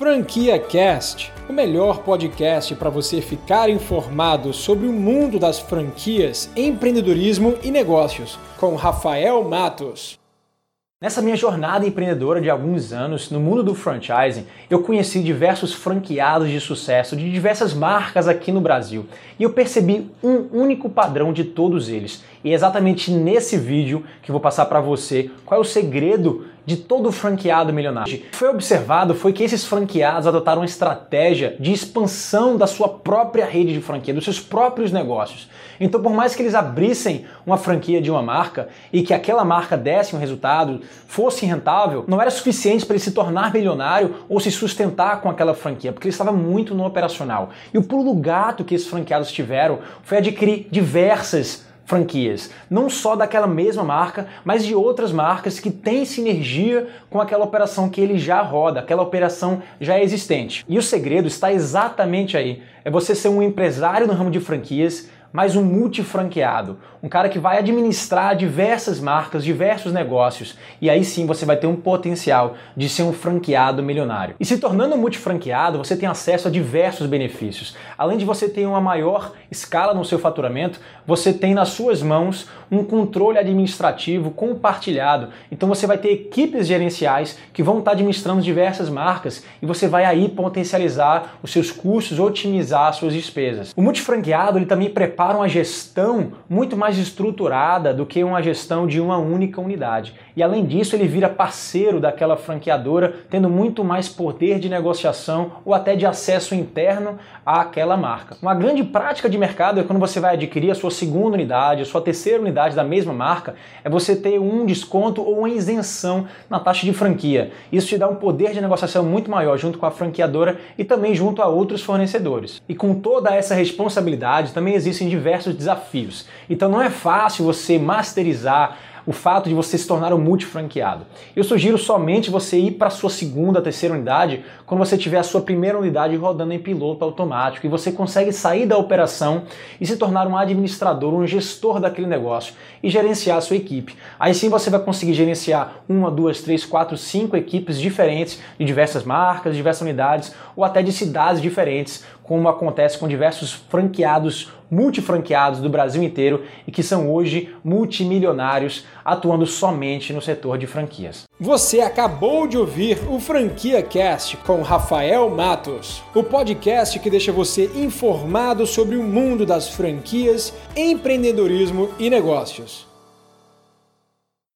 Franquia Cast, o melhor podcast para você ficar informado sobre o mundo das franquias, empreendedorismo e negócios, com Rafael Matos. Nessa minha jornada empreendedora de alguns anos no mundo do franchising, eu conheci diversos franqueados de sucesso de diversas marcas aqui no Brasil e eu percebi um único padrão de todos eles. E é exatamente nesse vídeo que vou passar para você qual é o segredo de todo franqueado milionário. O que foi observado foi que esses franqueados adotaram uma estratégia de expansão da sua própria rede de franquia, dos seus próprios negócios. Então, por mais que eles abrissem uma franquia de uma marca e que aquela marca desse um resultado, fosse rentável, não era suficiente para ele se tornar milionário ou se sustentar com aquela franquia, porque ele estava muito no operacional. E o pulo gato que esses franqueados tiveram foi adquirir diversas franquias, não só daquela mesma marca, mas de outras marcas que têm sinergia com aquela operação que ele já roda, aquela operação já existente. E o segredo está exatamente aí. É você ser um empresário no ramo de franquias mas um multifranqueado, um cara que vai administrar diversas marcas, diversos negócios, e aí sim você vai ter um potencial de ser um franqueado milionário. E se tornando um multifranqueado, você tem acesso a diversos benefícios. Além de você ter uma maior escala no seu faturamento, você tem nas suas mãos um controle administrativo compartilhado. Então você vai ter equipes gerenciais que vão estar administrando diversas marcas e você vai aí potencializar os seus custos, otimizar suas despesas. O multifranqueado ele também prepara para uma gestão muito mais estruturada do que uma gestão de uma única unidade. E além disso, ele vira parceiro daquela franqueadora, tendo muito mais poder de negociação ou até de acesso interno àquela marca. Uma grande prática de mercado é quando você vai adquirir a sua segunda unidade, a sua terceira unidade da mesma marca, é você ter um desconto ou uma isenção na taxa de franquia. Isso te dá um poder de negociação muito maior junto com a franqueadora e também junto a outros fornecedores. E com toda essa responsabilidade, também existem diversos desafios. Então não é fácil você masterizar o fato de você se tornar um multifranqueado. Eu sugiro somente você ir para a sua segunda, terceira unidade quando você tiver a sua primeira unidade rodando em piloto automático e você consegue sair da operação e se tornar um administrador, um gestor daquele negócio e gerenciar a sua equipe. Aí sim você vai conseguir gerenciar uma, duas, três, quatro, cinco equipes diferentes de diversas marcas, diversas unidades ou até de cidades diferentes, como acontece com diversos franqueados, multifranqueados do Brasil inteiro e que são hoje multimilionários atuando somente no setor de franquias. Você acabou de ouvir o Franquia Cast com Rafael Matos, o podcast que deixa você informado sobre o mundo das franquias, empreendedorismo e negócios.